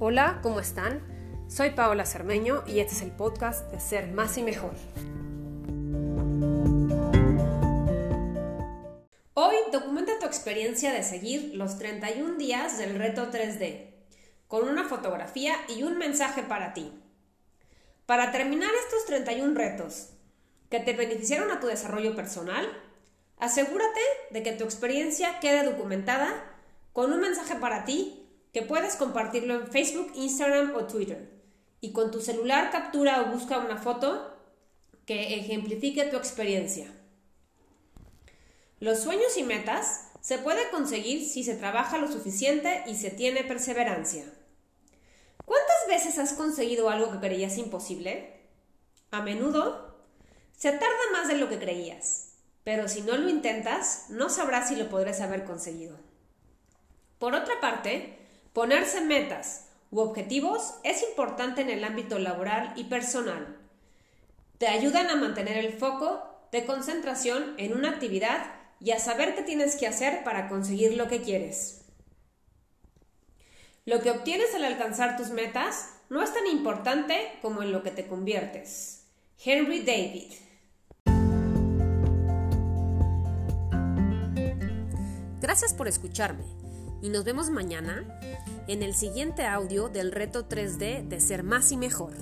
Hola, ¿cómo están? Soy Paola Cermeño y este es el podcast de Ser Más y Mejor. Hoy documenta tu experiencia de seguir los 31 días del reto 3D, con una fotografía y un mensaje para ti. Para terminar estos 31 retos que te beneficiaron a tu desarrollo personal, asegúrate de que tu experiencia quede documentada con un mensaje para ti que puedes compartirlo en Facebook, Instagram o Twitter. Y con tu celular captura o busca una foto que ejemplifique tu experiencia. Los sueños y metas se puede conseguir si se trabaja lo suficiente y se tiene perseverancia. ¿Cuántas veces has conseguido algo que creías imposible? A menudo se tarda más de lo que creías, pero si no lo intentas, no sabrás si lo podrás haber conseguido. Por otra parte, Ponerse metas u objetivos es importante en el ámbito laboral y personal. Te ayudan a mantener el foco de concentración en una actividad y a saber qué tienes que hacer para conseguir lo que quieres. Lo que obtienes al alcanzar tus metas no es tan importante como en lo que te conviertes. Henry David. Gracias por escucharme y nos vemos mañana en el siguiente audio del reto 3D de ser más y mejor.